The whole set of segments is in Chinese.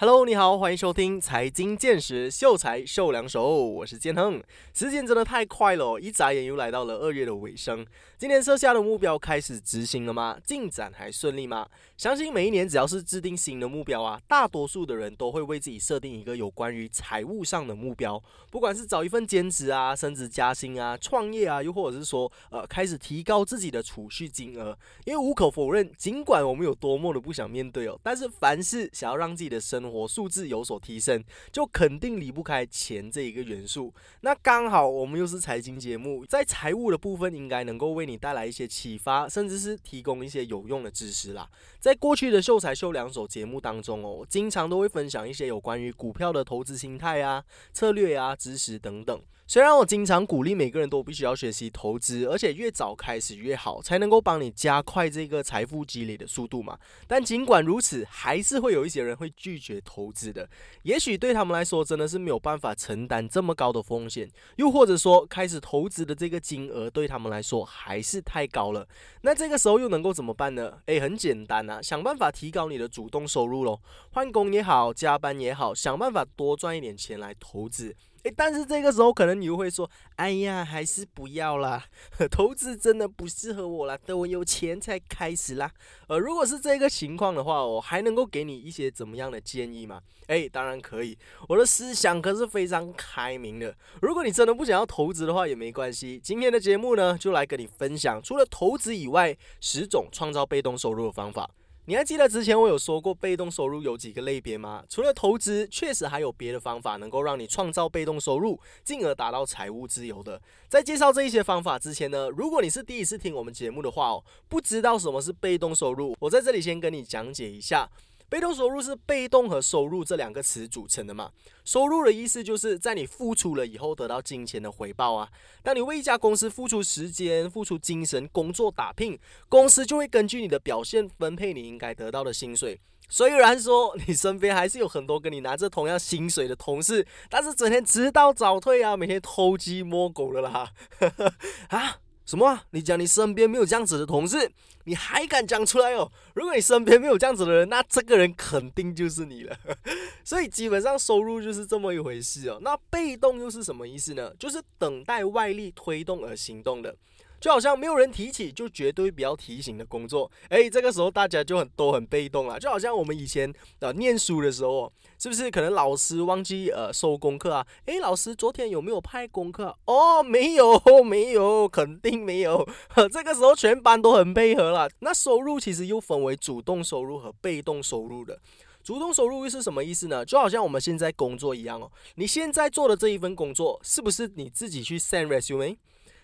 Hello，你好，欢迎收听财经见识，秀才秀两手，我是建亨。时间真的太快了，一眨眼又来到了二月的尾声。今年设下的目标开始执行了吗？进展还顺利吗？相信每一年只要是制定新的目标啊，大多数的人都会为自己设定一个有关于财务上的目标，不管是找一份兼职啊、升职加薪啊、创业啊，又或者是说呃开始提高自己的储蓄金额。因为无可否认，尽管我们有多么的不想面对哦，但是凡是想要让自己的生素质有所提升，就肯定离不开钱这一个元素。那刚好我们又是财经节目，在财务的部分应该能够为你带来一些启发，甚至是提供一些有用的知识啦。在过去的秀才秀两手节目当中哦，经常都会分享一些有关于股票的投资心态啊、策略啊、知识等等。虽然我经常鼓励每个人都必须要学习投资，而且越早开始越好，才能够帮你加快这个财富积累的速度嘛。但尽管如此，还是会有一些人会拒绝投资的。也许对他们来说，真的是没有办法承担这么高的风险，又或者说开始投资的这个金额对他们来说还是太高了。那这个时候又能够怎么办呢？诶，很简单啊，想办法提高你的主动收入喽。换工也好，加班也好，想办法多赚一点钱来投资。但是这个时候可能你又会说：“哎呀，还是不要啦，投资真的不适合我啦，等我有钱才开始啦。”呃，如果是这个情况的话，我还能够给你一些怎么样的建议吗？诶，当然可以，我的思想可是非常开明的。如果你真的不想要投资的话，也没关系。今天的节目呢，就来跟你分享除了投资以外十种创造被动收入的方法。你还记得之前我有说过被动收入有几个类别吗？除了投资，确实还有别的方法能够让你创造被动收入，进而达到财务自由的。在介绍这一些方法之前呢，如果你是第一次听我们节目的话哦，不知道什么是被动收入，我在这里先跟你讲解一下。被动收入是被动和收入这两个词组成的嘛？收入的意思就是在你付出了以后得到金钱的回报啊。当你为一家公司付出时间、付出精神、工作打拼，公司就会根据你的表现分配你应该得到的薪水。虽然说你身边还是有很多跟你拿着同样薪水的同事，但是整天迟到早退啊，每天偷鸡摸狗的啦，啊？什么？你讲你身边没有这样子的同事，你还敢讲出来哦？如果你身边没有这样子的人，那这个人肯定就是你了。所以基本上收入就是这么一回事哦。那被动又是什么意思呢？就是等待外力推动而行动的。就好像没有人提起，就绝对不要提醒的工作，哎，这个时候大家就很都很被动了。就好像我们以前呃念书的时候，是不是可能老师忘记呃收功课啊？哎，老师昨天有没有派功课？哦，没有，没有，肯定没有。这个时候全班都很配合了。那收入其实又分为主动收入和被动收入的。主动收入又是什么意思呢？就好像我们现在工作一样哦，你现在做的这一份工作，是不是你自己去 send resume？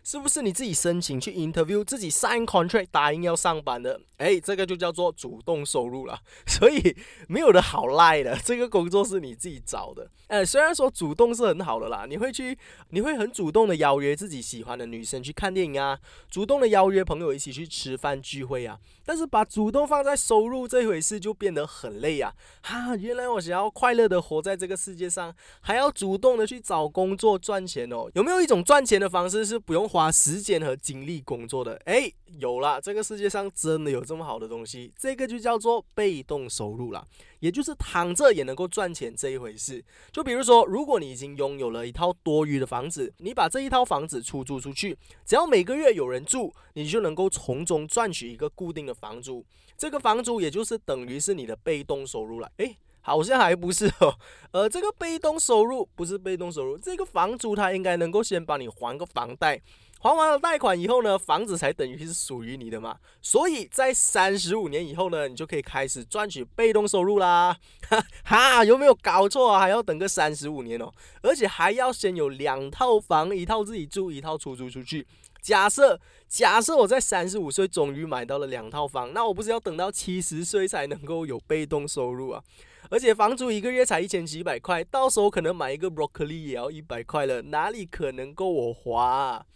是不是你自己申请去 interview，自己 sign contract 答应要上班的？哎，这个就叫做主动收入了。所以没有的好赖的，这个工作是你自己找的。呃，虽然说主动是很好的啦，你会去，你会很主动的邀约自己喜欢的女生去看电影啊，主动的邀约朋友一起去吃饭聚会啊。但是把主动放在收入这回事就变得很累啊！哈，原来我想要快乐的活在这个世界上，还要主动的去找工作赚钱哦。有没有一种赚钱的方式是不用？花时间和精力工作的，哎，有了，这个世界上真的有这么好的东西，这个就叫做被动收入了，也就是躺着也能够赚钱这一回事。就比如说，如果你已经拥有了一套多余的房子，你把这一套房子出租出去，只要每个月有人住，你就能够从中赚取一个固定的房租，这个房租也就是等于是你的被动收入了，哎。好像还不是哦，呃，这个被动收入不是被动收入，这个房租它应该能够先帮你还个房贷，还完了贷款以后呢，房子才等于是属于你的嘛。所以在三十五年以后呢，你就可以开始赚取被动收入啦。哈，哈有没有搞错啊？还要等个三十五年哦，而且还要先有两套房，一套自己住，一套出租出去。假设假设我在三十五岁终于买到了两套房，那我不是要等到七十岁才能够有被动收入啊？而且房租一个月才一千几百块，到时候可能买一个 broccoli 也要一百块了，哪里可能够我花啊？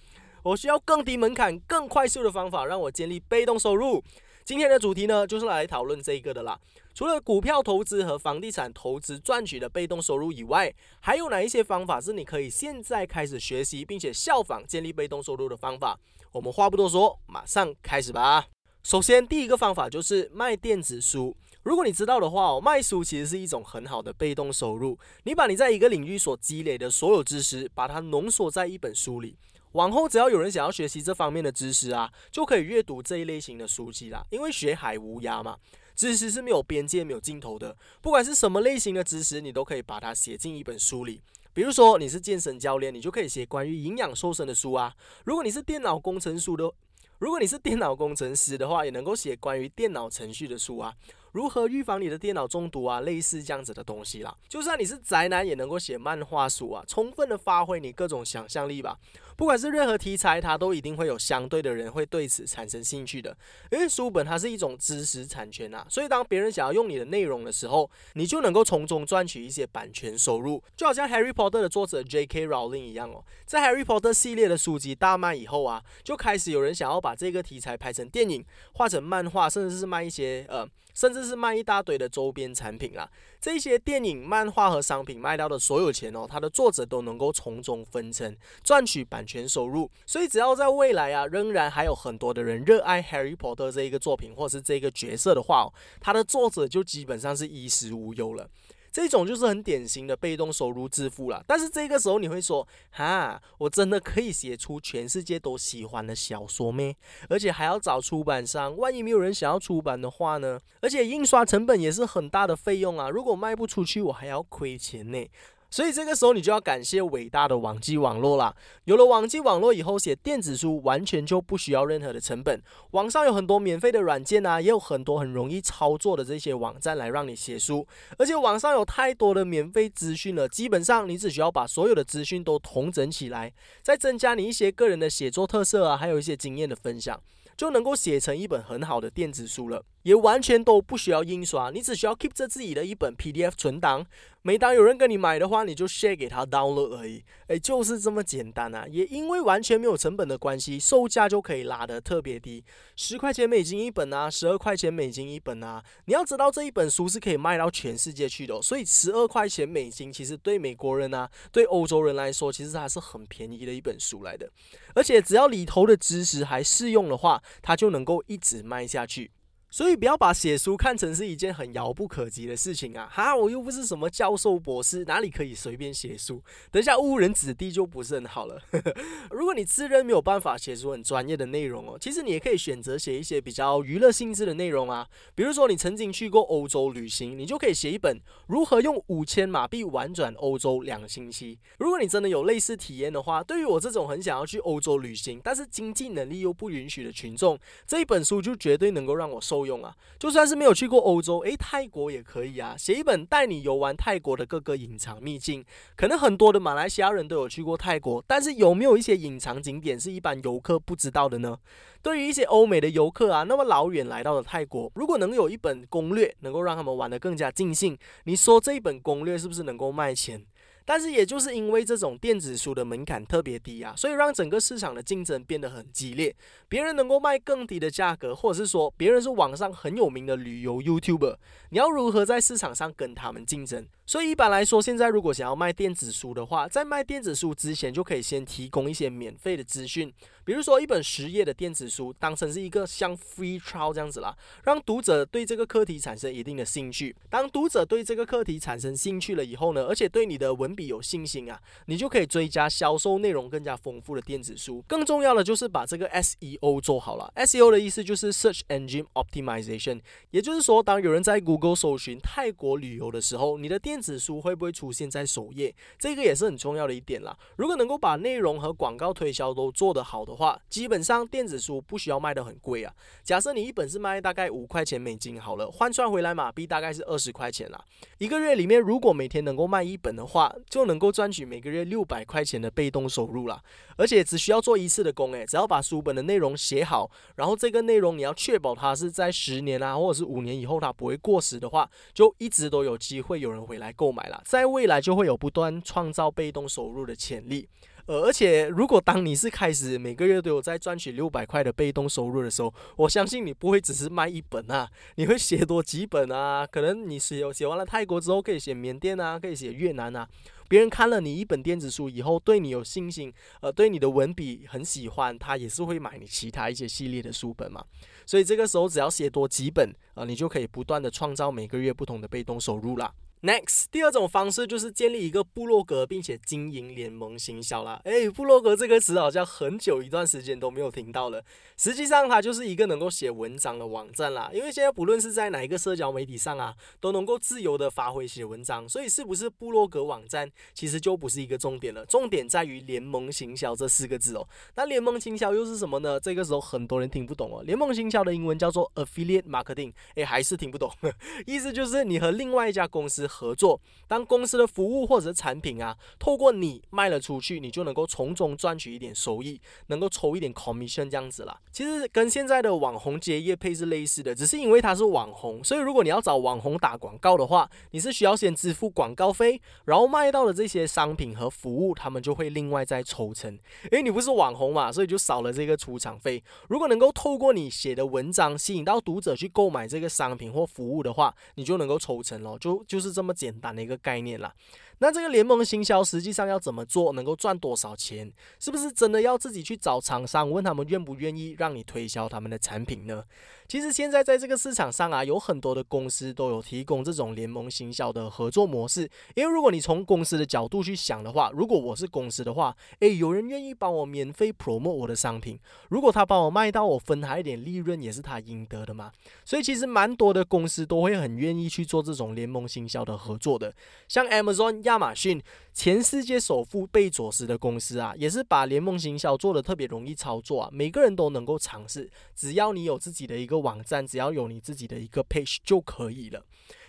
我需要更低门槛、更快速的方法让我建立被动收入。今天的主题呢，就是来讨论这个的啦。除了股票投资和房地产投资赚取的被动收入以外，还有哪一些方法是你可以现在开始学习并且效仿建立被动收入的方法？我们话不多说，马上开始吧。首先，第一个方法就是卖电子书。如果你知道的话哦，卖书其实是一种很好的被动收入。你把你在一个领域所积累的所有知识，把它浓缩在一本书里。往后只要有人想要学习这方面的知识啊，就可以阅读这一类型的书籍啦。因为学海无涯嘛，知识是没有边界、没有尽头的。不管是什么类型的知识，你都可以把它写进一本书里。比如说你是健身教练，你就可以写关于营养瘦身的书啊。如果你是电脑工程书的，如果你是电脑工程师的话，也能够写关于电脑程序的书啊。如何预防你的电脑中毒啊？类似这样子的东西啦。就算你是宅男，也能够写漫画书啊，充分的发挥你各种想象力吧。不管是任何题材，它都一定会有相对的人会对此产生兴趣的。因为书本它是一种知识产权啊，所以当别人想要用你的内容的时候，你就能够从中赚取一些版权收入。就好像 Harry Potter 的作者 J.K. Rowling 一样哦，在 Harry Potter 系列的书籍大卖以后啊，就开始有人想要把这个题材拍成电影、画成漫画，甚至是卖一些呃。甚至是卖一大堆的周边产品啦，这些电影、漫画和商品卖到的所有钱哦，它的作者都能够从中分成，赚取版权收入。所以只要在未来啊，仍然还有很多的人热爱 Harry Potter 这一个作品或是这个角色的话，它的作者就基本上是衣食无忧了。这种就是很典型的被动收入致富了，但是这个时候你会说，哈，我真的可以写出全世界都喜欢的小说咩？而且还要找出版商，万一没有人想要出版的话呢？而且印刷成本也是很大的费用啊，如果卖不出去，我还要亏钱呢。所以这个时候你就要感谢伟大的网际网络啦。有了网际网络以后，写电子书完全就不需要任何的成本。网上有很多免费的软件啊，也有很多很容易操作的这些网站来让你写书。而且网上有太多的免费资讯了，基本上你只需要把所有的资讯都统整起来，再增加你一些个人的写作特色啊，还有一些经验的分享。就能够写成一本很好的电子书了，也完全都不需要印刷，你只需要 keep 着自己的一本 PDF 存档，每当有人跟你买的话，你就 share 给他 download 而已，哎，就是这么简单啊！也因为完全没有成本的关系，售价就可以拉得特别低，十块钱美金一本啊，十二块钱美金一本啊。你要知道这一本书是可以卖到全世界去的，所以十二块钱美金其实对美国人啊，对欧洲人来说，其实还是很便宜的一本书来的。而且只要里头的知识还适用的话，它就能够一直卖下去。所以不要把写书看成是一件很遥不可及的事情啊！哈，我又不是什么教授博士，哪里可以随便写书？等下误人子弟就不是很好了。如果你自认没有办法写出很专业的内容哦，其实你也可以选择写一些比较娱乐性质的内容啊。比如说你曾经去过欧洲旅行，你就可以写一本如何用五千马币玩转欧洲两星期。如果你真的有类似体验的话，对于我这种很想要去欧洲旅行，但是经济能力又不允许的群众，这一本书就绝对能够让我收。够用啊！就算是没有去过欧洲，诶，泰国也可以啊。写一本带你游玩泰国的各个隐藏秘境。可能很多的马来西亚人都有去过泰国，但是有没有一些隐藏景点是一般游客不知道的呢？对于一些欧美的游客啊，那么老远来到了泰国，如果能有一本攻略，能够让他们玩得更加尽兴，你说这一本攻略是不是能够卖钱？但是也就是因为这种电子书的门槛特别低啊，所以让整个市场的竞争变得很激烈。别人能够卖更低的价格，或者是说别人是网上很有名的旅游 YouTuber，你要如何在市场上跟他们竞争？所以一般来说，现在如果想要卖电子书的话，在卖电子书之前就可以先提供一些免费的资讯，比如说一本十页的电子书，当成是一个像 free trial 这样子啦，让读者对这个课题产生一定的兴趣。当读者对这个课题产生兴趣了以后呢，而且对你的文笔有信心啊，你就可以追加销售内容更加丰富的电子书。更重要的就是把这个 SEO 做好了。SEO 的意思就是 Search Engine Optimization，也就是说，当有人在 Google 搜寻泰国旅游的时候，你的电子书会不会出现在首页？这个也是很重要的一点啦。如果能够把内容和广告推销都做得好的话，基本上电子书不需要卖得很贵啊。假设你一本是卖大概五块钱美金好了，换算回来马币大概是二十块钱啦。一个月里面如果每天能够卖一本的话，就能够赚取每个月六百块钱的被动收入啦。而且只需要做一次的工，诶，只要把书本的内容写好，然后这个内容你要确保它是在十年啊，或者是五年以后它不会过时的话，就一直都有机会有人回来。购买了，在未来就会有不断创造被动收入的潜力。呃，而且如果当你是开始每个月都有在赚取六百块的被动收入的时候，我相信你不会只是卖一本啊，你会写多几本啊，可能你写写完了泰国之后，可以写缅甸啊，可以写越南啊。别人看了你一本电子书以后，对你有信心，呃，对你的文笔很喜欢，他也是会买你其他一些系列的书本嘛。所以这个时候只要写多几本，啊，你就可以不断的创造每个月不同的被动收入啦。Next，第二种方式就是建立一个部落格，并且经营联盟行销啦。诶，部落格这个词好像很久一段时间都没有听到了。实际上，它就是一个能够写文章的网站啦。因为现在不论是在哪一个社交媒体上啊，都能够自由的发挥写文章，所以是不是部落格网站，其实就不是一个重点了。重点在于联盟行销这四个字哦。那联盟行销又是什么呢？这个时候很多人听不懂哦。联盟行销的英文叫做 affiliate marketing，诶，还是听不懂。意思就是你和另外一家公司合作，当公司的服务或者产品啊，透过你卖了出去，你就能够从中赚取一点收益，能够抽一点 commission 这样子啦。其实跟现在的网红接业配是类似的，只是因为他是网红，所以如果你要找网红打广告的话，你是需要先支付广告费，然后卖到的这些商品和服务，他们就会另外再抽成。诶，你不是网红嘛，所以就少了这个出场费。如果能够透过你写的文章吸引到读者去购买这个商品或服务的话，你就能够抽成咯，就就是这么简单的一个概念了。那这个联盟行销实际上要怎么做，能够赚多少钱？是不是真的要自己去找厂商，问他们愿不愿意让你推销他们的产品呢？其实现在在这个市场上啊，有很多的公司都有提供这种联盟行销的合作模式。因为如果你从公司的角度去想的话，如果我是公司的话，诶，有人愿意帮我免费 promote 我的商品，如果他帮我卖到，我分他一点利润，也是他应得的嘛。所以其实蛮多的公司都会很愿意去做这种联盟行销的合作的，像 Amazon。亚马逊，全世界首富贝佐斯的公司啊，也是把联盟行销做的特别容易操作啊，每个人都能够尝试，只要你有自己的一个网站，只要有你自己的一个 page 就可以了。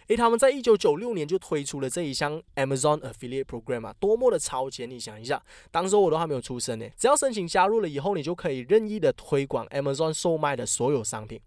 诶，他们在一九九六年就推出了这一项 Amazon Affiliate Program 啊，多么的超前！你想一下，当时我都还没有出生呢，只要申请加入了以后，你就可以任意的推广 Amazon 售卖的所有商品。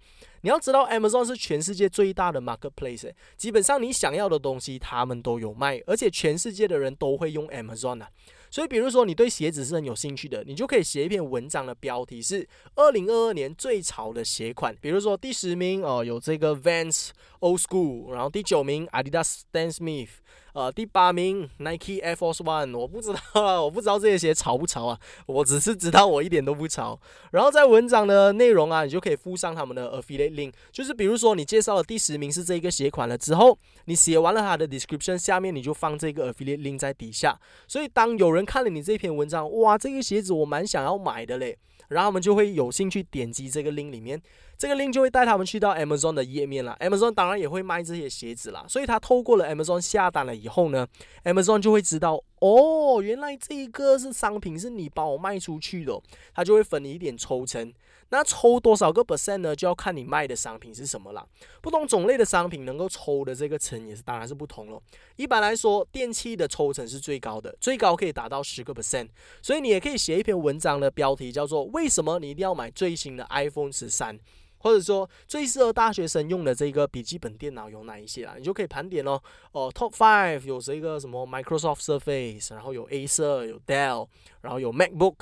你要知道，Amazon 是全世界最大的 marketplace，基本上你想要的东西他们都有卖，而且全世界的人都会用 Amazon 啊。所以，比如说你对鞋子是很有兴趣的，你就可以写一篇文章的标题是“二零二二年最潮的鞋款”。比如说第十名哦，有这个 Vans Old School，然后第九名 Adidas Stan Smith，呃，第八名 Nike Air Force One。我不知道啊，我不知道这些鞋潮不潮啊，我只是知道我一点都不潮。然后在文章的内容啊，你就可以附上他们的 affiliate link，就是比如说你介绍了第十名是这个鞋款了之后，你写完了它的 description，下面你就放这个 affiliate link 在底下。所以当有人看了你这篇文章，哇，这个鞋子我蛮想要买的嘞，然后他们就会有兴趣点击这个 link 里面，这个 link 就会带他们去到 Amazon 的页面了。Amazon 当然也会卖这些鞋子啦，所以他透过了 Amazon 下单了以后呢，Amazon 就会知道，哦，原来这个是商品是你帮我卖出去的，他就会分你一点抽成。那抽多少个 percent 呢？就要看你卖的商品是什么了。不同种类的商品能够抽的这个成也是当然是不同了。一般来说，电器的抽成是最高的，最高可以达到十个 percent。所以你也可以写一篇文章的标题叫做“为什么你一定要买最新的 iPhone 十三”，或者说最适合大学生用的这个笔记本电脑有哪一些啊？你就可以盘点哦。哦，Top Five 有这个什么 Microsoft Surface，然后有 Acer，有 Dell，然后有 MacBook。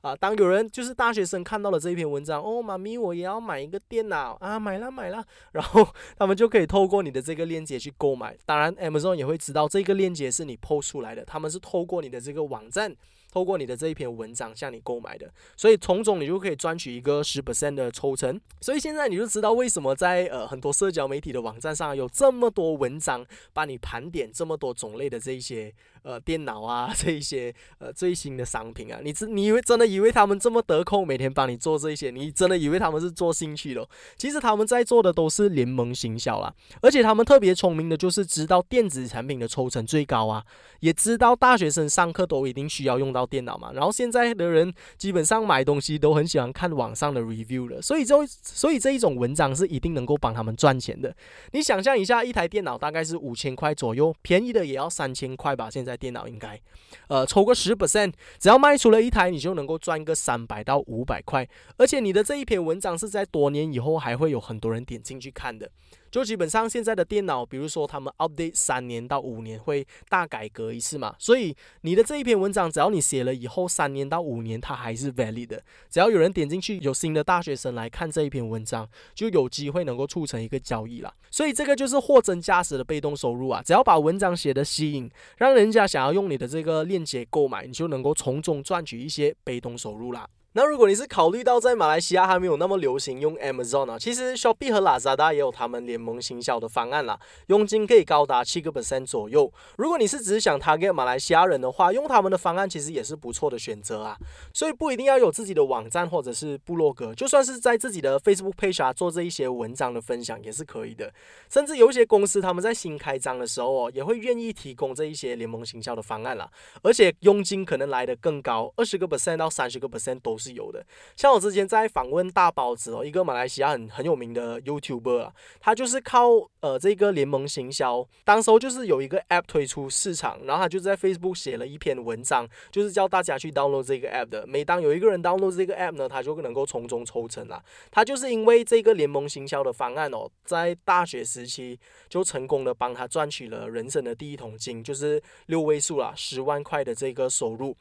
啊，当有人就是大学生看到了这一篇文章，哦，妈咪，我也要买一个电脑啊，买了买了，然后他们就可以透过你的这个链接去购买。当然，Amazon 也会知道这个链接是你 PO 出来的，他们是透过你的这个网站。透过你的这一篇文章向你购买的，所以从中你就可以赚取一个十 percent 的抽成。所以现在你就知道为什么在呃很多社交媒体的网站上有这么多文章，帮你盘点这么多种类的这一些呃电脑啊，这一些呃最新的商品啊。你真你以为真的以为他们这么得空，每天帮你做这些？你真的以为他们是做兴趣的？其实他们在做的都是联盟行销啦，而且他们特别聪明的就是知道电子产品的抽成最高啊，也知道大学生上课都一定需要用到。电脑嘛，然后现在的人基本上买东西都很喜欢看网上的 review 了，所以就所以这一种文章是一定能够帮他们赚钱的。你想象一下，一台电脑大概是五千块左右，便宜的也要三千块吧？现在电脑应该，呃，抽个十 percent，只要卖出了一台，你就能够赚个三百到五百块。而且你的这一篇文章是在多年以后还会有很多人点进去看的。就基本上现在的电脑，比如说他们 update 三年到五年会大改革一次嘛，所以你的这一篇文章，只要你写了以后三年到五年，它还是 valid 的。只要有人点进去，有新的大学生来看这一篇文章，就有机会能够促成一个交易了。所以这个就是货真价实的被动收入啊！只要把文章写的吸引，让人家想要用你的这个链接购买，你就能够从中赚取一些被动收入啦。那如果你是考虑到在马来西亚还没有那么流行用 Amazon 呢，其实 Shopee 和 Lazada 也有他们联盟行销的方案啦，佣金可以高达七个 percent 左右。如果你是只是想 target 马来西亚人的话，用他们的方案其实也是不错的选择啊。所以不一定要有自己的网站或者是部落格，就算是在自己的 Facebook page 啊做这一些文章的分享也是可以的。甚至有一些公司他们在新开张的时候哦，也会愿意提供这一些联盟行销的方案啦，而且佣金可能来的更高，二十个 percent 到三十个 percent 都是。是有的，像我之前在访问大包子哦，一个马来西亚很很有名的 YouTuber 啊，他就是靠呃这个联盟行销，当时候就是有一个 App 推出市场，然后他就在 Facebook 写了一篇文章，就是叫大家去 download 这个 App 的。每当有一个人 download 这个 App 呢，他就能够从中抽成啊。他就是因为这个联盟行销的方案哦，在大学时期就成功的帮他赚取了人生的第一桶金，就是六位数啦，十万块的这个收入。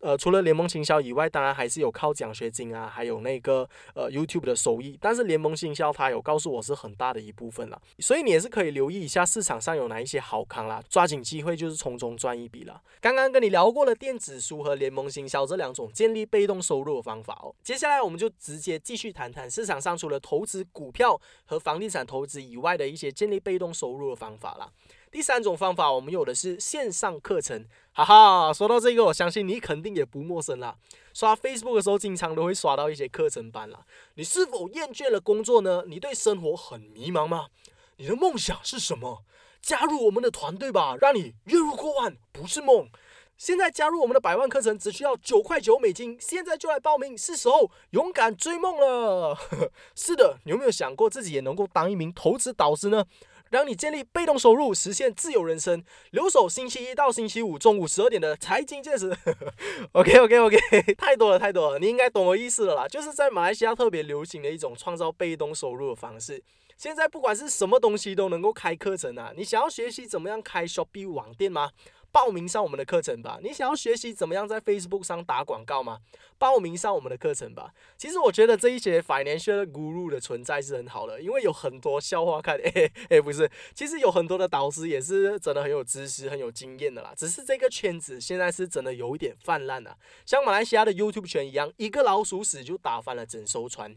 呃，除了联盟行销以外，当然还是有靠奖学金啊，还有那个呃 YouTube 的收益。但是联盟行销它有告诉我是很大的一部分了，所以你也是可以留意一下市场上有哪一些好康啦，抓紧机会就是从中赚一笔了。刚刚跟你聊过了电子书和联盟行销这两种建立被动收入的方法哦，接下来我们就直接继续谈谈市场上除了投资股票和房地产投资以外的一些建立被动收入的方法了。第三种方法，我们有的是线上课程，哈哈。说到这个，我相信你肯定也不陌生啦。刷 Facebook 的时候，经常都会刷到一些课程班啦。你是否厌倦了工作呢？你对生活很迷茫吗？你的梦想是什么？加入我们的团队吧，让你月入过万不是梦。现在加入我们的百万课程只需要九块九美金，现在就来报名，是时候勇敢追梦了。是的，你有没有想过自己也能够当一名投资导师呢？让你建立被动收入，实现自由人生。留守星期一到星期五中午十二点的财经见识。OK OK OK，太多了太多了，你应该懂我意思了啦。就是在马来西亚特别流行的一种创造被动收入的方式。现在不管是什么东西都能够开课程啊，你想要学习怎么样开 Shopee 网店吗？报名上我们的课程吧！你想要学习怎么样在 Facebook 上打广告吗？报名上我们的课程吧！其实我觉得这一些 financial guru 的存在是很好的，因为有很多笑话看。哎哎，不是，其实有很多的导师也是真的很有知识、很有经验的啦。只是这个圈子现在是真的有一点泛滥了，像马来西亚的 YouTube 圈一样，一个老鼠屎就打翻了整艘船。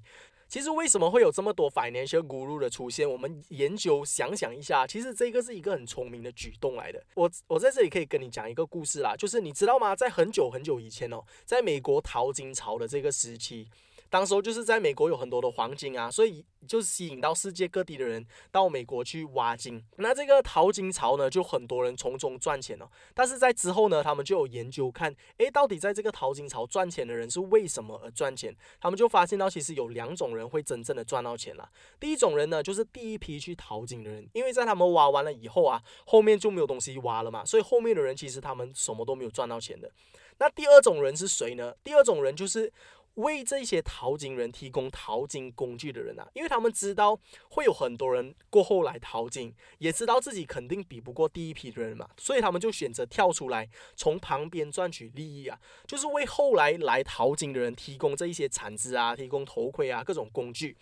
其实为什么会有这么多 financial guru 的出现？我们研究想想一下，其实这个是一个很聪明的举动来的。我我在这里可以跟你讲一个故事啦，就是你知道吗？在很久很久以前哦，在美国淘金潮的这个时期。当时候就是在美国有很多的黄金啊，所以就吸引到世界各地的人到美国去挖金。那这个淘金潮呢，就很多人从中赚钱了。但是在之后呢，他们就有研究看，诶，到底在这个淘金潮赚钱的人是为什么而赚钱？他们就发现到其实有两种人会真正的赚到钱了。第一种人呢，就是第一批去淘金的人，因为在他们挖完了以后啊，后面就没有东西挖了嘛，所以后面的人其实他们什么都没有赚到钱的。那第二种人是谁呢？第二种人就是。为这些淘金人提供淘金工具的人啊，因为他们知道会有很多人过后来淘金，也知道自己肯定比不过第一批的人嘛，所以他们就选择跳出来，从旁边赚取利益啊，就是为后来来淘金的人提供这一些铲子啊，提供头盔啊，各种工具。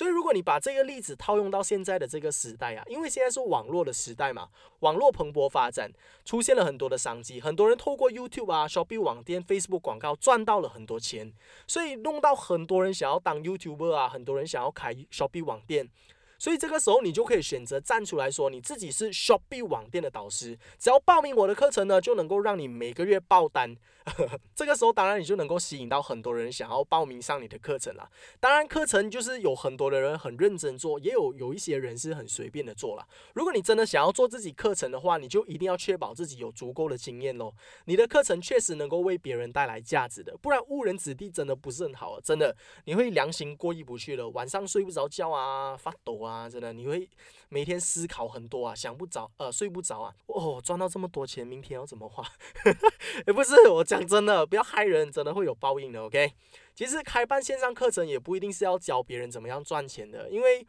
所以，如果你把这个例子套用到现在的这个时代啊，因为现在是网络的时代嘛，网络蓬勃发展，出现了很多的商机，很多人透过 YouTube 啊、Shopee 网店、Facebook 广告赚到了很多钱，所以弄到很多人想要当 YouTuber 啊，很多人想要开 Shopee 网店。所以这个时候，你就可以选择站出来说，你自己是 Shopee 网店的导师，只要报名我的课程呢，就能够让你每个月爆单。这个时候，当然你就能够吸引到很多人想要报名上你的课程了。当然，课程就是有很多的人很认真做，也有有一些人是很随便的做了。如果你真的想要做自己课程的话，你就一定要确保自己有足够的经验喽。你的课程确实能够为别人带来价值的，不然误人子弟真的不是很好啊。真的，你会良心过意不去的，晚上睡不着觉啊，发抖啊。真的，你会每天思考很多啊，想不着，呃，睡不着啊。哦，赚到这么多钱，明天要怎么花？也不是，我讲真的，不要害人，真的会有报应的。OK，其实开办线上课程也不一定是要教别人怎么样赚钱的，因为。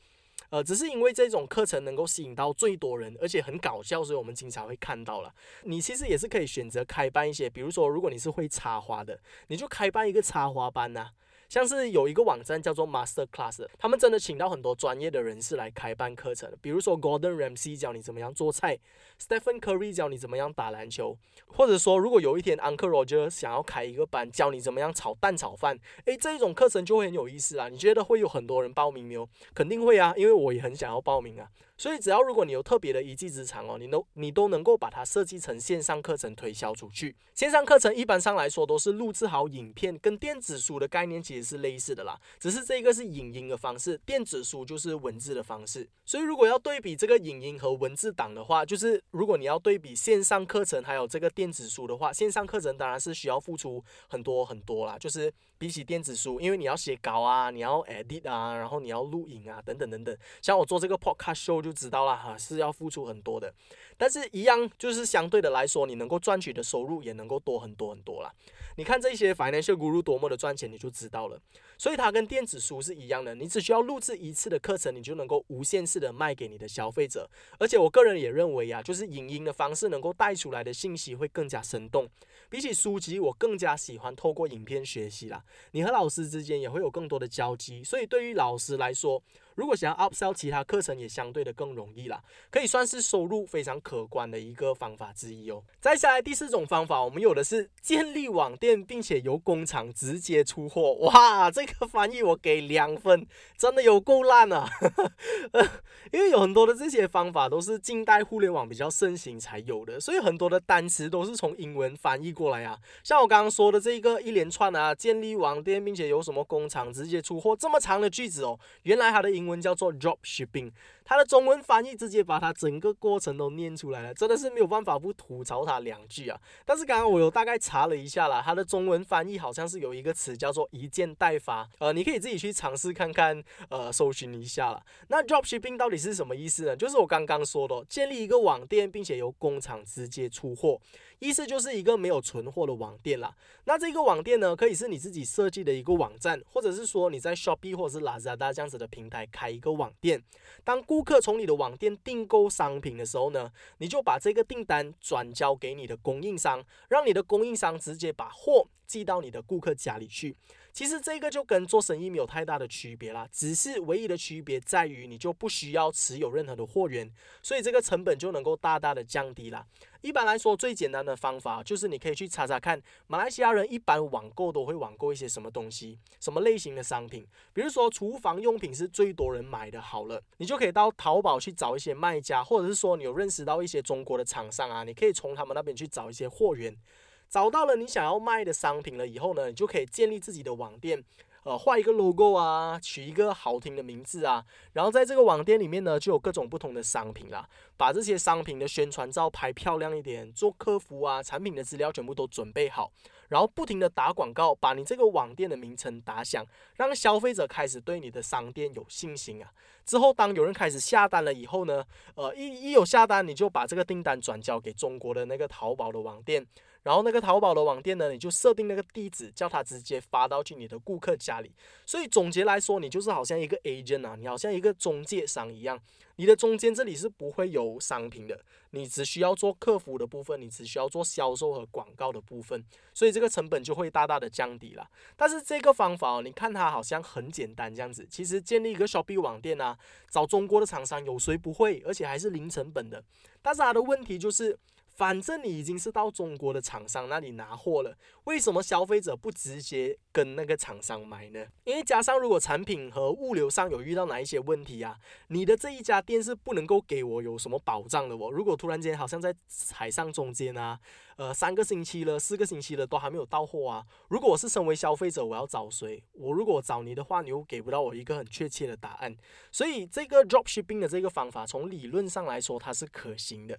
呃，只是因为这种课程能够吸引到最多人，而且很搞笑，所以我们经常会看到了。你其实也是可以选择开办一些，比如说如果你是会插花的，你就开办一个插花班呐。像是有一个网站叫做 Master Class，他们真的请到很多专业的人士来开办课程，比如说 Gordon Ramsay 教你怎么样做菜，Stephen Curry 教你怎么样打篮球，或者说如果有一天 Uncle Roger 想要开一个班教你怎么样炒蛋炒饭，诶，这一种课程就会很有意思啊！你觉得会有很多人报名没有？肯定会啊，因为我也很想要报名啊。所以只要如果你有特别的一技之长哦，你都你都能够把它设计成线上课程推销出去。线上课程一般上来说都是录制好影片，跟电子书的概念其实是类似的啦，只是这个是影音的方式，电子书就是文字的方式。所以如果要对比这个影音和文字档的话，就是如果你要对比线上课程还有这个电子书的话，线上课程当然是需要付出很多很多啦，就是比起电子书，因为你要写稿啊，你要 edit 啊，然后你要录影啊，等等等等。像我做这个 podcast show 就。知道了哈，是要付出很多的，但是一样就是相对的来说，你能够赚取的收入也能够多很多很多了。你看这些 financial guru 多么的赚钱，你就知道了。所以它跟电子书是一样的，你只需要录制一次的课程，你就能够无限次的卖给你的消费者。而且我个人也认为呀，就是影音的方式能够带出来的信息会更加生动。比起书籍，我更加喜欢透过影片学习啦。你和老师之间也会有更多的交集，所以对于老师来说。如果想要 upsell 其他课程，也相对的更容易啦，可以算是收入非常可观的一个方法之一哦。再下来第四种方法，我们有的是建立网店，并且由工厂直接出货。哇，这个翻译我给两分，真的有够烂啊！因为有很多的这些方法都是近代互联网比较盛行才有的，所以很多的单词都是从英文翻译过来啊。像我刚刚说的这个一连串啊，建立网店，并且有什么工厂直接出货这么长的句子哦，原来它的英英文叫做 drop shipping，它的中文翻译直接把它整个过程都念出来了，真的是没有办法不吐槽他两句啊。但是刚刚我有大概查了一下啦，它的中文翻译好像是有一个词叫做一件代发，呃，你可以自己去尝试看看，呃，搜寻一下了。那 drop shipping 到底是什么意思呢？就是我刚刚说的，建立一个网店，并且由工厂直接出货。意思就是一个没有存货的网店啦。那这个网店呢，可以是你自己设计的一个网站，或者是说你在 Shopee 或者是 Lazada 这样子的平台开一个网店。当顾客从你的网店订购商品的时候呢，你就把这个订单转交给你的供应商，让你的供应商直接把货寄到你的顾客家里去。其实这个就跟做生意没有太大的区别啦，只是唯一的区别在于你就不需要持有任何的货源，所以这个成本就能够大大的降低啦。一般来说，最简单的方法就是你可以去查查看，马来西亚人一般网购都会网购一些什么东西，什么类型的商品。比如说厨房用品是最多人买的，好了，你就可以到淘宝去找一些卖家，或者是说你有认识到一些中国的厂商啊，你可以从他们那边去找一些货源。找到了你想要卖的商品了以后呢，你就可以建立自己的网店。呃，画一个 logo 啊，取一个好听的名字啊，然后在这个网店里面呢，就有各种不同的商品啦。把这些商品的宣传照拍漂亮一点，做客服啊，产品的资料全部都准备好，然后不停的打广告，把你这个网店的名称打响，让消费者开始对你的商店有信心啊。之后，当有人开始下单了以后呢，呃，一一有下单，你就把这个订单转交给中国的那个淘宝的网店。然后那个淘宝的网店呢，你就设定那个地址，叫他直接发到去你的顾客家里。所以总结来说，你就是好像一个 agent 啊，你好像一个中介商一样。你的中间这里是不会有商品的，你只需要做客服的部分，你只需要做销售和广告的部分，所以这个成本就会大大的降低了。但是这个方法哦，你看它好像很简单这样子，其实建立一个 s h o p i n g 网店啊，找中国的厂商有谁不会，而且还是零成本的。但是它的问题就是。反正你已经是到中国的厂商那里拿货了，为什么消费者不直接跟那个厂商买呢？因为加上如果产品和物流上有遇到哪一些问题啊，你的这一家店是不能够给我有什么保障的哦。如果突然间好像在海上中间啊，呃，三个星期了，四个星期了都还没有到货啊，如果我是身为消费者，我要找谁？我如果找你的话，你又给不到我一个很确切的答案。所以这个 drop shipping 的这个方法，从理论上来说它是可行的。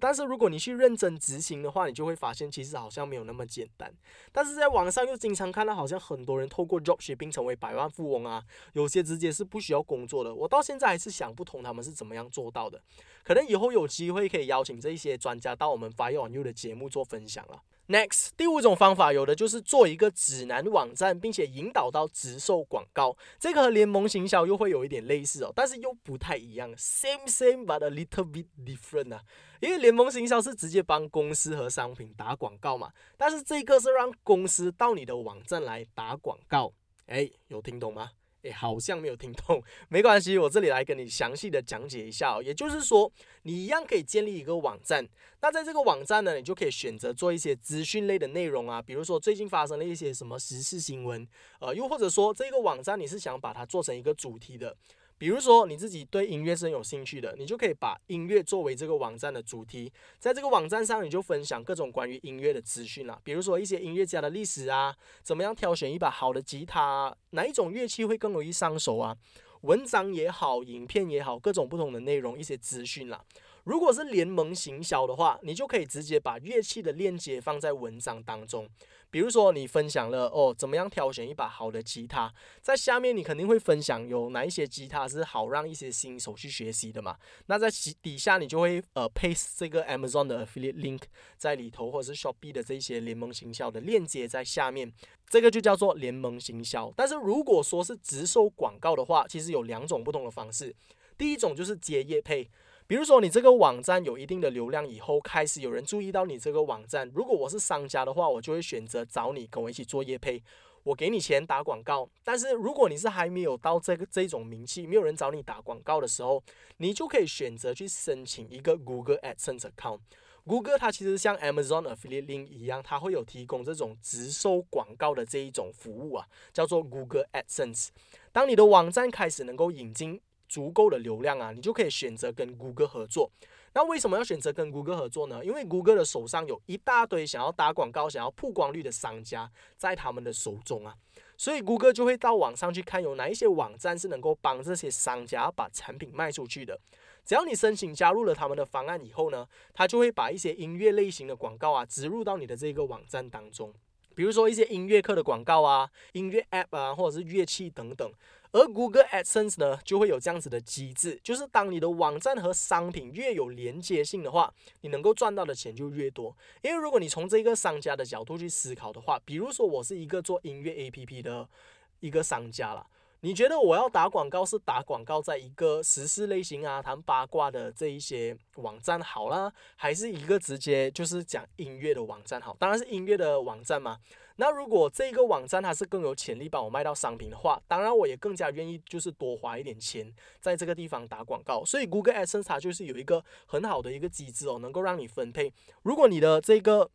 但是如果你去认真执行的话，你就会发现其实好像没有那么简单。但是在网上又经常看到，好像很多人透过 dropshipping 成为百万富翁啊，有些直接是不需要工作的。我到现在还是想不通他们是怎么样做到的。可能以后有机会可以邀请这一些专家到我们 Fire on You 的节目做分享了。Next，第五种方法有的就是做一个指南网站，并且引导到直售广告，这个和联盟行销又会有一点类似哦，但是又不太一样，same same but a little bit different 啊。因为联盟行销是直接帮公司和商品打广告嘛，但是这个是让公司到你的网站来打广告，哎，有听懂吗？诶，好像没有听懂，没关系，我这里来跟你详细的讲解一下哦。也就是说，你一样可以建立一个网站，那在这个网站呢，你就可以选择做一些资讯类的内容啊，比如说最近发生了一些什么时事新闻，呃，又或者说这个网站你是想把它做成一个主题的。比如说你自己对音乐是很有兴趣的，你就可以把音乐作为这个网站的主题，在这个网站上你就分享各种关于音乐的资讯啦，比如说一些音乐家的历史啊，怎么样挑选一把好的吉他，哪一种乐器会更容易上手啊，文章也好，影片也好，各种不同的内容，一些资讯啦。如果是联盟行销的话，你就可以直接把乐器的链接放在文章当中。比如说，你分享了哦，怎么样挑选一把好的吉他，在下面你肯定会分享有哪一些吉他是好让一些新手去学习的嘛？那在底底下你就会呃 paste 这个 Amazon 的 affiliate link 在里头，或者是 Shopee 的这些联盟行销的链接在下面，这个就叫做联盟行销。但是如果说是直售广告的话，其实有两种不同的方式，第一种就是接业配。比如说，你这个网站有一定的流量以后，开始有人注意到你这个网站。如果我是商家的话，我就会选择找你跟我一起做业配，我给你钱打广告。但是如果你是还没有到这个这种名气，没有人找你打广告的时候，你就可以选择去申请一个 Google AdSense account。Google 它其实像 Amazon Affiliate Link 一样，它会有提供这种直收广告的这一种服务啊，叫做 Google AdSense。当你的网站开始能够引进。足够的流量啊，你就可以选择跟谷歌合作。那为什么要选择跟谷歌合作呢？因为谷歌的手上有一大堆想要打广告、想要曝光率的商家在他们的手中啊，所以谷歌就会到网上去看有哪一些网站是能够帮这些商家把产品卖出去的。只要你申请加入了他们的方案以后呢，他就会把一些音乐类型的广告啊植入到你的这个网站当中，比如说一些音乐课的广告啊、音乐 App 啊，或者是乐器等等。而 Google AdSense 呢，就会有这样子的机制，就是当你的网站和商品越有连接性的话，你能够赚到的钱就越多。因为如果你从这个商家的角度去思考的话，比如说我是一个做音乐 APP 的一个商家了，你觉得我要打广告是打广告在一个时事类型啊、谈八卦的这一些网站好啦，还是一个直接就是讲音乐的网站好？当然是音乐的网站嘛。那如果这个网站它是更有潜力帮我卖到商品的话，当然我也更加愿意就是多花一点钱在这个地方打广告。所以 Google AdSense 它就是有一个很好的一个机制哦，能够让你分配。如果你的这个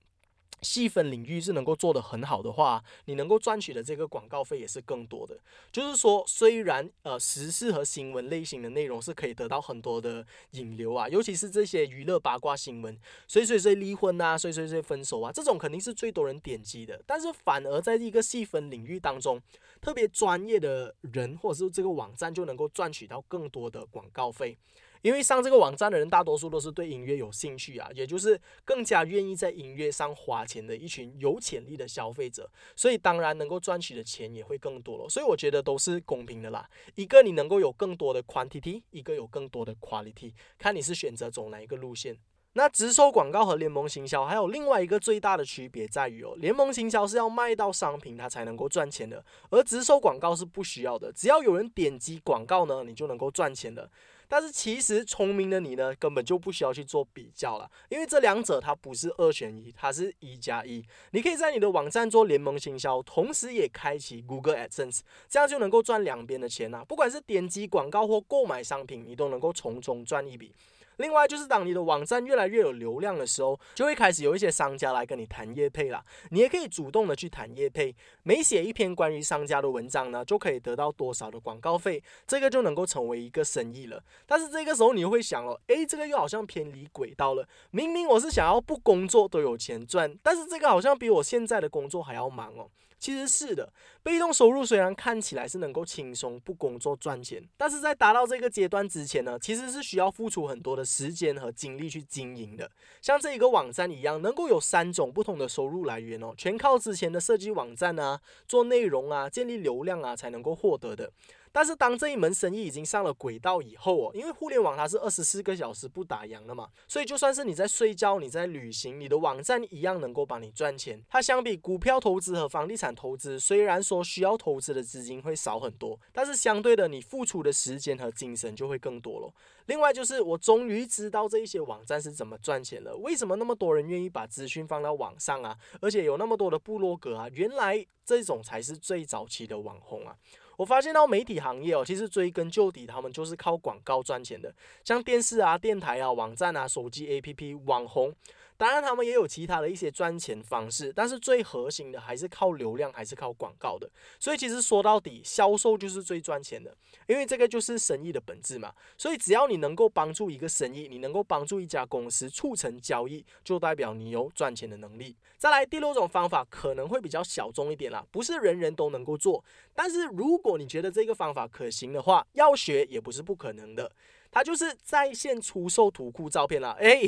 细分领域是能够做得很好的话，你能够赚取的这个广告费也是更多的。就是说，虽然呃时事和新闻类型的内容是可以得到很多的引流啊，尤其是这些娱乐八卦新闻，谁谁谁离婚啊，谁谁谁分手啊，这种肯定是最多人点击的。但是反而在一个细分领域当中，特别专业的人或者是这个网站就能够赚取到更多的广告费。因为上这个网站的人大多数都是对音乐有兴趣啊，也就是更加愿意在音乐上花钱的一群有潜力的消费者，所以当然能够赚取的钱也会更多了。所以我觉得都是公平的啦。一个你能够有更多的 quantity，一个有更多的 quality，看你是选择走哪一个路线。那直收广告和联盟行销还有另外一个最大的区别在于哦，联盟行销是要卖到商品它才能够赚钱的，而直收广告是不需要的，只要有人点击广告呢，你就能够赚钱的。但是其实聪明的你呢，根本就不需要去做比较了，因为这两者它不是二选一，它是一加一。你可以在你的网站做联盟行销，同时也开启 Google AdSense，这样就能够赚两边的钱啊！不管是点击广告或购买商品，你都能够从中赚一笔。另外就是当你的网站越来越有流量的时候，就会开始有一些商家来跟你谈业配了。你也可以主动的去谈业配，每写一篇关于商家的文章呢，就可以得到多少的广告费，这个就能够成为一个生意了。但是这个时候你会想了，诶，这个又好像偏离轨道了。明明我是想要不工作都有钱赚，但是这个好像比我现在的工作还要忙哦。其实是的，被动收入虽然看起来是能够轻松不工作赚钱，但是在达到这个阶段之前呢，其实是需要付出很多的时间和精力去经营的。像这一个网站一样，能够有三种不同的收入来源哦，全靠之前的设计网站啊、做内容啊、建立流量啊才能够获得的。但是当这一门生意已经上了轨道以后哦，因为互联网它是二十四个小时不打烊的嘛，所以就算是你在睡觉、你在旅行，你的网站一样能够帮你赚钱。它相比股票投资和房地产投资，虽然说需要投资的资金会少很多，但是相对的，你付出的时间和精神就会更多了。另外就是我终于知道这一些网站是怎么赚钱了，为什么那么多人愿意把资讯放到网上啊？而且有那么多的部落格啊，原来这种才是最早期的网红啊！我发现到媒体行业哦，其实追根究底，他们就是靠广告赚钱的，像电视啊、电台啊、网站啊、手机 APP、网红。当然，他们也有其他的一些赚钱方式，但是最核心的还是靠流量，还是靠广告的。所以，其实说到底，销售就是最赚钱的，因为这个就是生意的本质嘛。所以，只要你能够帮助一个生意，你能够帮助一家公司促成交易，就代表你有赚钱的能力。再来，第六种方法可能会比较小众一点啦，不是人人都能够做。但是，如果你觉得这个方法可行的话，要学也不是不可能的。它就是在线出售图库照片啦，哎，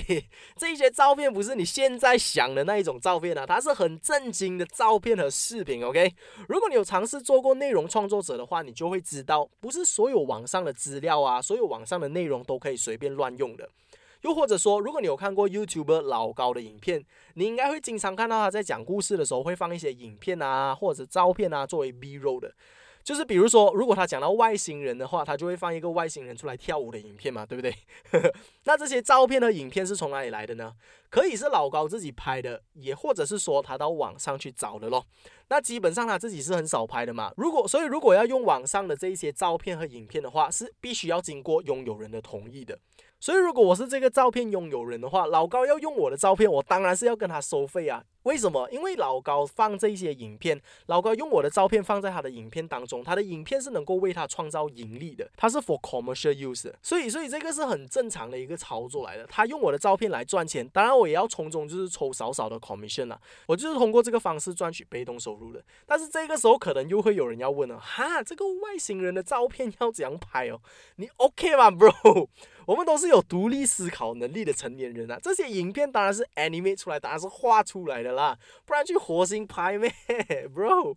这些照片不是你现在想的那一种照片啊，它是很震惊的照片和视频。OK，如果你有尝试做过内容创作者的话，你就会知道，不是所有网上的资料啊，所有网上的内容都可以随便乱用的。又或者说，如果你有看过 YouTube 老高的影片，你应该会经常看到他在讲故事的时候会放一些影片啊，或者照片啊作为 B-roll 的。就是比如说，如果他讲到外星人的话，他就会放一个外星人出来跳舞的影片嘛，对不对？那这些照片和影片是从哪里来的呢？可以是老高自己拍的，也或者是说他到网上去找的咯。那基本上他自己是很少拍的嘛。如果所以如果要用网上的这一些照片和影片的话，是必须要经过拥有人的同意的。所以如果我是这个照片拥有人的话，老高要用我的照片，我当然是要跟他收费啊。为什么？因为老高放这些影片，老高用我的照片放在他的影片当中，他的影片是能够为他创造盈利的，他是 for commercial use，所以所以这个是很正常的一个操作来的。他用我的照片来赚钱，当然我也要从中就是抽少少的 commission 啊，我就是通过这个方式赚取被动收入的。但是这个时候可能又会有人要问了，哈，这个外星人的照片要怎样拍哦？你 OK 吗，bro？我们都是有独立思考能力的成年人啊，这些影片当然是 animate 出来，当然是画出来的啦，不然去火星拍咩，bro？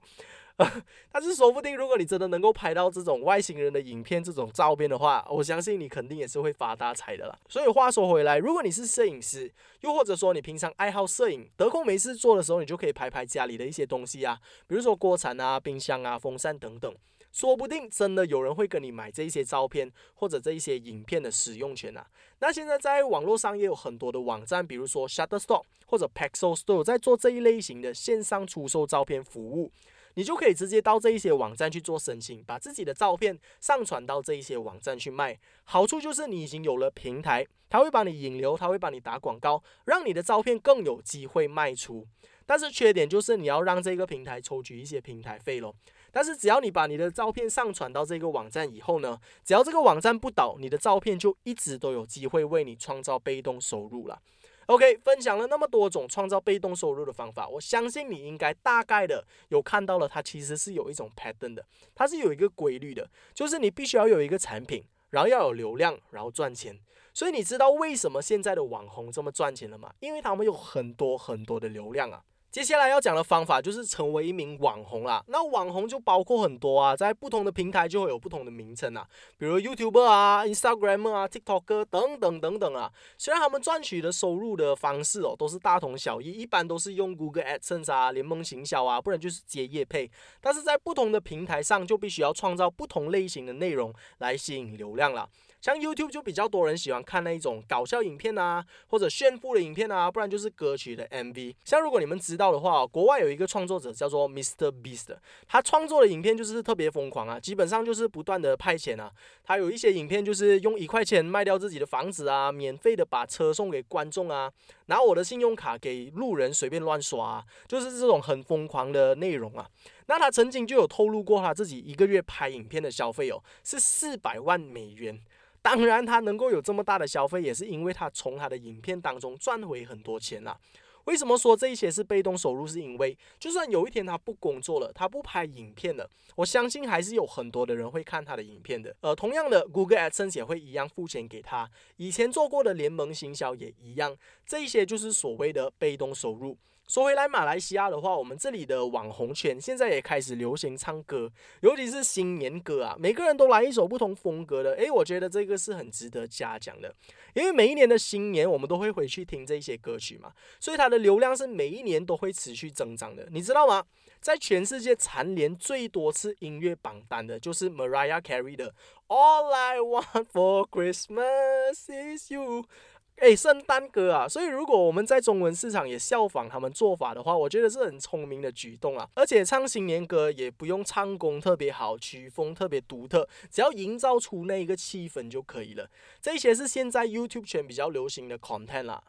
但是说不定，如果你真的能够拍到这种外星人的影片、这种照片的话，我相信你肯定也是会发大财的啦。所以话说回来，如果你是摄影师，又或者说你平常爱好摄影，得空没事做的时候，你就可以拍拍家里的一些东西啊，比如说锅铲啊、冰箱啊、风扇等等。说不定真的有人会跟你买这一些照片或者这一些影片的使用权啊。那现在在网络上也有很多的网站，比如说 Shutterstock 或者 Pixel Store，在做这一类型的线上出售照片服务。你就可以直接到这一些网站去做申请，把自己的照片上传到这一些网站去卖。好处就是你已经有了平台，他会帮你引流，他会帮你打广告，让你的照片更有机会卖出。但是缺点就是你要让这个平台抽取一些平台费咯。但是只要你把你的照片上传到这个网站以后呢，只要这个网站不倒，你的照片就一直都有机会为你创造被动收入了。OK，分享了那么多种创造被动收入的方法，我相信你应该大概的有看到了，它其实是有一种 pattern 的，它是有一个规律的，就是你必须要有一个产品，然后要有流量，然后赚钱。所以你知道为什么现在的网红这么赚钱了吗？因为他们有很多很多的流量啊。接下来要讲的方法就是成为一名网红啦。那网红就包括很多啊，在不同的平台就会有不同的名称啊，比如 YouTuber 啊、Instagram 啊、TikTok 等等等等啊。虽然他们赚取的收入的方式哦都是大同小异，一般都是用 Google AdSense 啊、联盟行销啊，不然就是接业配。但是在不同的平台上，就必须要创造不同类型的内容来吸引流量了。像 YouTube 就比较多人喜欢看那一种搞笑影片啊，或者炫富的影片啊，不然就是歌曲的 MV。像如果你们知道的话，国外有一个创作者叫做 Mr Beast，他创作的影片就是特别疯狂啊，基本上就是不断的派钱啊。他有一些影片就是用一块钱卖掉自己的房子啊，免费的把车送给观众啊，拿我的信用卡给路人随便乱刷，就是这种很疯狂的内容啊。那他曾经就有透露过他自己一个月拍影片的消费哦，是四百万美元。当然，他能够有这么大的消费，也是因为他从他的影片当中赚回很多钱啦。为什么说这一些是被动收入？是因为就算有一天他不工作了，他不拍影片了，我相信还是有很多的人会看他的影片的。呃，同样的，Google AdSense 也会一样付钱给他。以前做过的联盟行销也一样，这一些就是所谓的被动收入。说回来，马来西亚的话，我们这里的网红圈现在也开始流行唱歌，尤其是新年歌啊，每个人都来一首不同风格的。诶，我觉得这个是很值得嘉奖的，因为每一年的新年我们都会回去听这些歌曲嘛，所以它的流量是每一年都会持续增长的，你知道吗？在全世界蝉联最多次音乐榜单的就是 Mariah Carey 的 All I Want for Christmas is You。诶，圣诞歌啊，所以如果我们在中文市场也效仿他们做法的话，我觉得是很聪明的举动啊。而且唱新年歌也不用唱功特别好，曲风特别独特，只要营造出那一个气氛就可以了。这些是现在 YouTube 圈比较流行的 content 啦。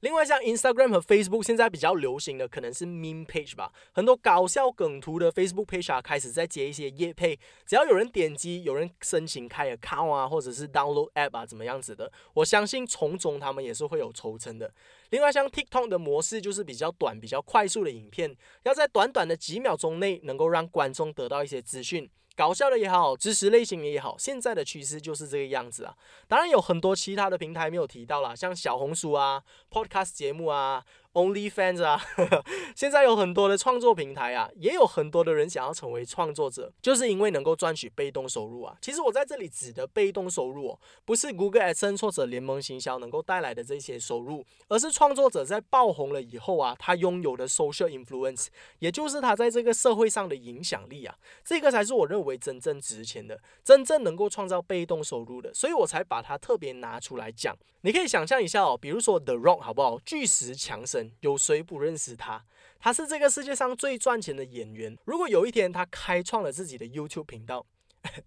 另外，像 Instagram 和 Facebook 现在比较流行的可能是 Meme Page 吧，很多搞笑梗图的 Facebook Page 啊，开始在接一些页配，只要有人点击，有人申请开 account 啊，或者是 download app 啊，怎么样子的，我相信从中他们也是会有抽成的。另外，像 TikTok 的模式就是比较短、比较快速的影片，要在短短的几秒钟内能够让观众得到一些资讯。搞笑的也好，知识类型的也好，现在的趋势就是这个样子啊。当然有很多其他的平台没有提到啦，像小红书啊、Podcast 节目啊。OnlyFans 啊呵呵，现在有很多的创作平台啊，也有很多的人想要成为创作者，就是因为能够赚取被动收入啊。其实我在这里指的被动收入哦，不是 Google Ads 或者联盟行销能够带来的这些收入，而是创作者在爆红了以后啊，他拥有的 social influence，也就是他在这个社会上的影响力啊，这个才是我认为真正值钱的，真正能够创造被动收入的，所以我才把它特别拿出来讲。你可以想象一下哦，比如说 The Rock 好不好？巨石强森。有谁不认识他？他是这个世界上最赚钱的演员。如果有一天他开创了自己的 YouTube 频道，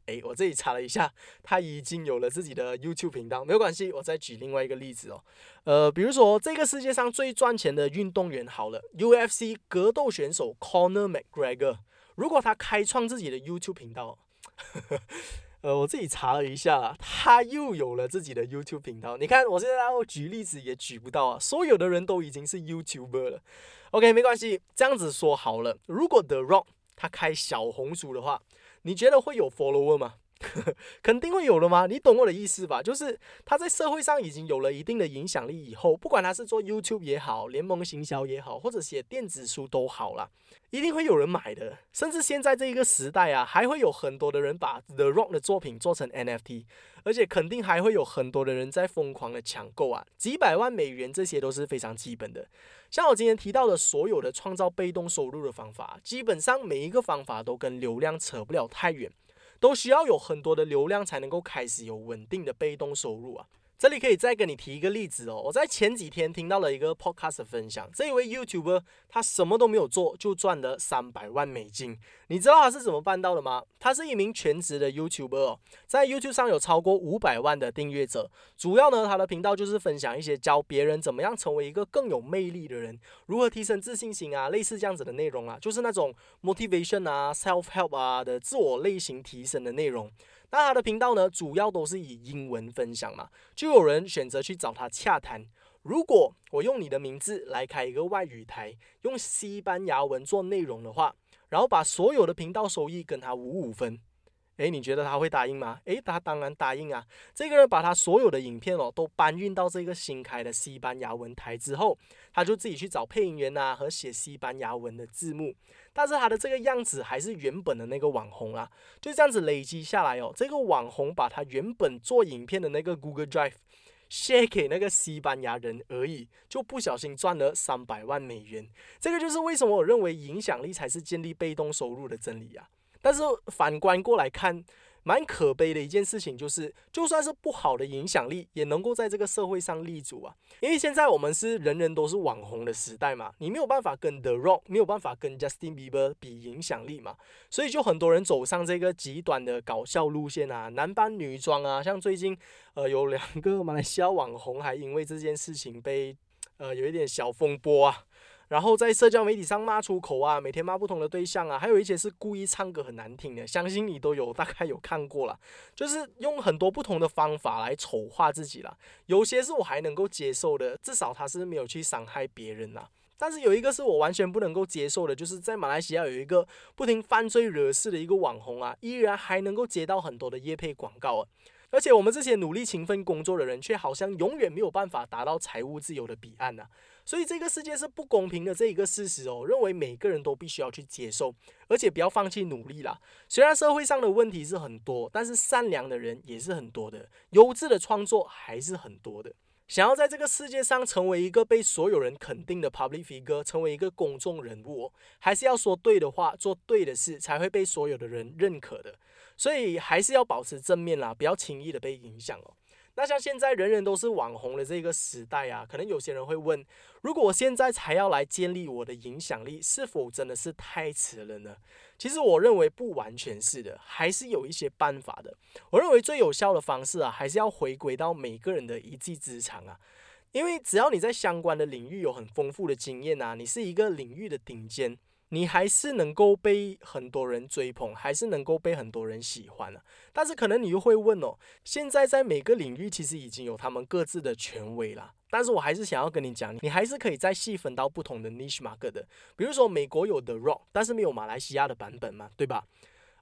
诶，我这里查了一下，他已经有了自己的 YouTube 频道。没有关系，我再举另外一个例子哦。呃，比如说这个世界上最赚钱的运动员，好了，UFC 格斗选手 Conor McGregor，如果他开创自己的 YouTube 频道。呃，我自己查了一下，他又有了自己的 YouTube 频道。你看，我现在要举例子也举不到啊，所有的人都已经是 YouTuber 了。OK，没关系，这样子说好了。如果 The Rock 他开小红书的话，你觉得会有 follower 吗？肯定会有的吗？你懂我的意思吧？就是他在社会上已经有了一定的影响力以后，不管他是做 YouTube 也好，联盟行销也好，或者写电子书都好啦，一定会有人买的。甚至现在这一个时代啊，还会有很多的人把 The Rock 的作品做成 NFT，而且肯定还会有很多的人在疯狂的抢购啊，几百万美元这些都是非常基本的。像我今天提到的所有的创造被动收入的方法，基本上每一个方法都跟流量扯不了太远。都需要有很多的流量才能够开始有稳定的被动收入啊。这里可以再跟你提一个例子哦，我在前几天听到了一个 podcast 分享，这一位 YouTuber 他什么都没有做就赚了三百万美金，你知道他是怎么办到的吗？他是一名全职的 YouTuber，在 YouTube 上有超过五百万的订阅者，主要呢他的频道就是分享一些教别人怎么样成为一个更有魅力的人，如何提升自信心啊，类似这样子的内容啊，就是那种 motivation 啊、self help 啊的自我类型提升的内容。那他的频道呢，主要都是以英文分享嘛，就有人选择去找他洽谈。如果我用你的名字来开一个外语台，用西班牙文做内容的话，然后把所有的频道收益跟他五五分。诶，你觉得他会答应吗？诶，他当然答应啊！这个人把他所有的影片哦都搬运到这个新开的西班牙文台之后，他就自己去找配音员呐和写西班牙文的字幕。但是他的这个样子还是原本的那个网红啊，就这样子累积下来哦。这个网红把他原本做影片的那个 Google Drive share 给那个西班牙人而已，就不小心赚了三百万美元。这个就是为什么我认为影响力才是建立被动收入的真理啊。但是反观过来看，蛮可悲的一件事情就是，就算是不好的影响力，也能够在这个社会上立足啊。因为现在我们是人人都是网红的时代嘛，你没有办法跟 The Rock，没有办法跟 Justin Bieber 比影响力嘛，所以就很多人走上这个极端的搞笑路线啊，男扮女装啊，像最近呃有两个马来西亚网红还因为这件事情被呃有一点小风波啊。然后在社交媒体上骂出口啊，每天骂不同的对象啊，还有一些是故意唱歌很难听的，相信你都有大概有看过了，就是用很多不同的方法来丑化自己了。有些是我还能够接受的，至少他是没有去伤害别人呐。但是有一个是我完全不能够接受的，就是在马来西亚有一个不停犯罪惹事的一个网红啊，依然还能够接到很多的业配广告啊。而且我们这些努力勤奋工作的人，却好像永远没有办法达到财务自由的彼岸呐。所以这个世界是不公平的这一个事实哦，认为每个人都必须要去接受，而且不要放弃努力啦。虽然社会上的问题是很多，但是善良的人也是很多的，优质的创作还是很多的。想要在这个世界上成为一个被所有人肯定的 public figure，成为一个公众人物，还是要说对的话，做对的事，才会被所有的人认可的。所以还是要保持正面啦，不要轻易的被影响哦。那像现在人人都是网红的这个时代啊，可能有些人会问：如果我现在才要来建立我的影响力，是否真的是太迟了呢？其实我认为不完全是的，还是有一些办法的。我认为最有效的方式啊，还是要回归到每个人的一技之长啊，因为只要你在相关的领域有很丰富的经验啊，你是一个领域的顶尖。你还是能够被很多人追捧，还是能够被很多人喜欢了。但是可能你又会问哦，现在在每个领域其实已经有他们各自的权威了。但是我还是想要跟你讲，你还是可以再细分到不同的 niche market 的。比如说美国有 The Rock，但是没有马来西亚的版本嘛，对吧？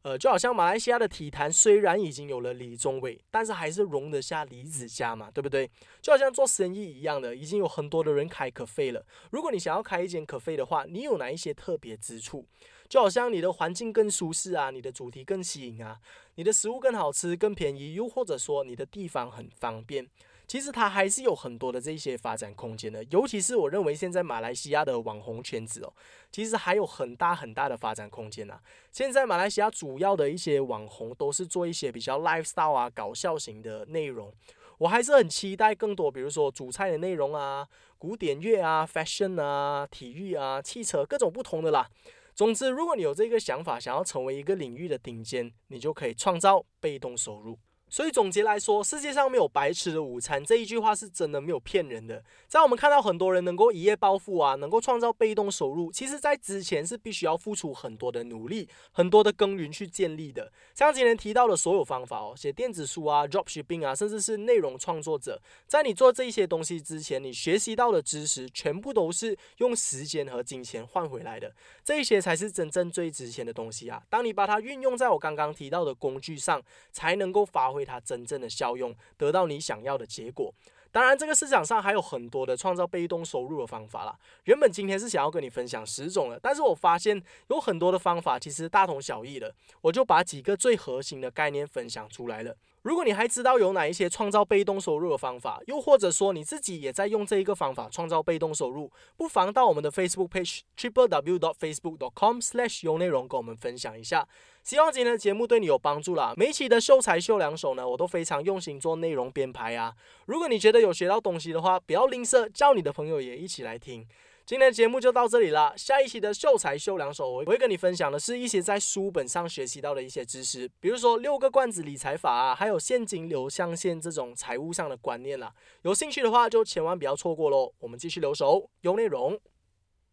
呃，就好像马来西亚的体坛虽然已经有了李宗伟，但是还是容得下李子嘉嘛，对不对？就好像做生意一样的，已经有很多的人开可费了。如果你想要开一间可费的话，你有哪一些特别之处？就好像你的环境更舒适啊，你的主题更吸引啊，你的食物更好吃、更便宜，又或者说你的地方很方便。其实它还是有很多的这些发展空间的，尤其是我认为现在马来西亚的网红圈子哦，其实还有很大很大的发展空间呐。现在马来西亚主要的一些网红都是做一些比较 lifestyle 啊、搞笑型的内容，我还是很期待更多，比如说主菜的内容啊、古典乐啊、fashion 啊、体育啊、汽车各种不同的啦。总之，如果你有这个想法，想要成为一个领域的顶尖，你就可以创造被动收入。所以总结来说，世界上没有白吃的午餐这一句话是真的没有骗人的。在我们看到很多人能够一夜暴富啊，能够创造被动收入，其实在之前是必须要付出很多的努力、很多的耕耘去建立的。像今天提到的所有方法哦，写电子书啊、dropshipping 啊，甚至是内容创作者，在你做这些东西之前，你学习到的知识全部都是用时间和金钱换回来的。这些才是真正最值钱的东西啊！当你把它运用在我刚刚提到的工具上，才能够发挥为它真正的效用，得到你想要的结果。当然，这个市场上还有很多的创造被动收入的方法啦。原本今天是想要跟你分享十种的，但是我发现有很多的方法其实大同小异的，我就把几个最核心的概念分享出来了。如果你还知道有哪一些创造被动收入的方法，又或者说你自己也在用这一个方法创造被动收入，不妨到我们的 Facebook page triple w dot facebook dot com slash 用内容跟我们分享一下。希望今天的节目对你有帮助啦！每期的秀才秀两手呢，我都非常用心做内容编排啊。如果你觉得有学到东西的话，不要吝啬，叫你的朋友也一起来听。今天的节目就到这里了。下一期的秀才秀两手，我会跟你分享的是一些在书本上学习到的一些知识，比如说六个罐子理财法啊，还有现金流象限这种财务上的观念啦。有兴趣的话，就千万不要错过喽。我们继续留守，有内容。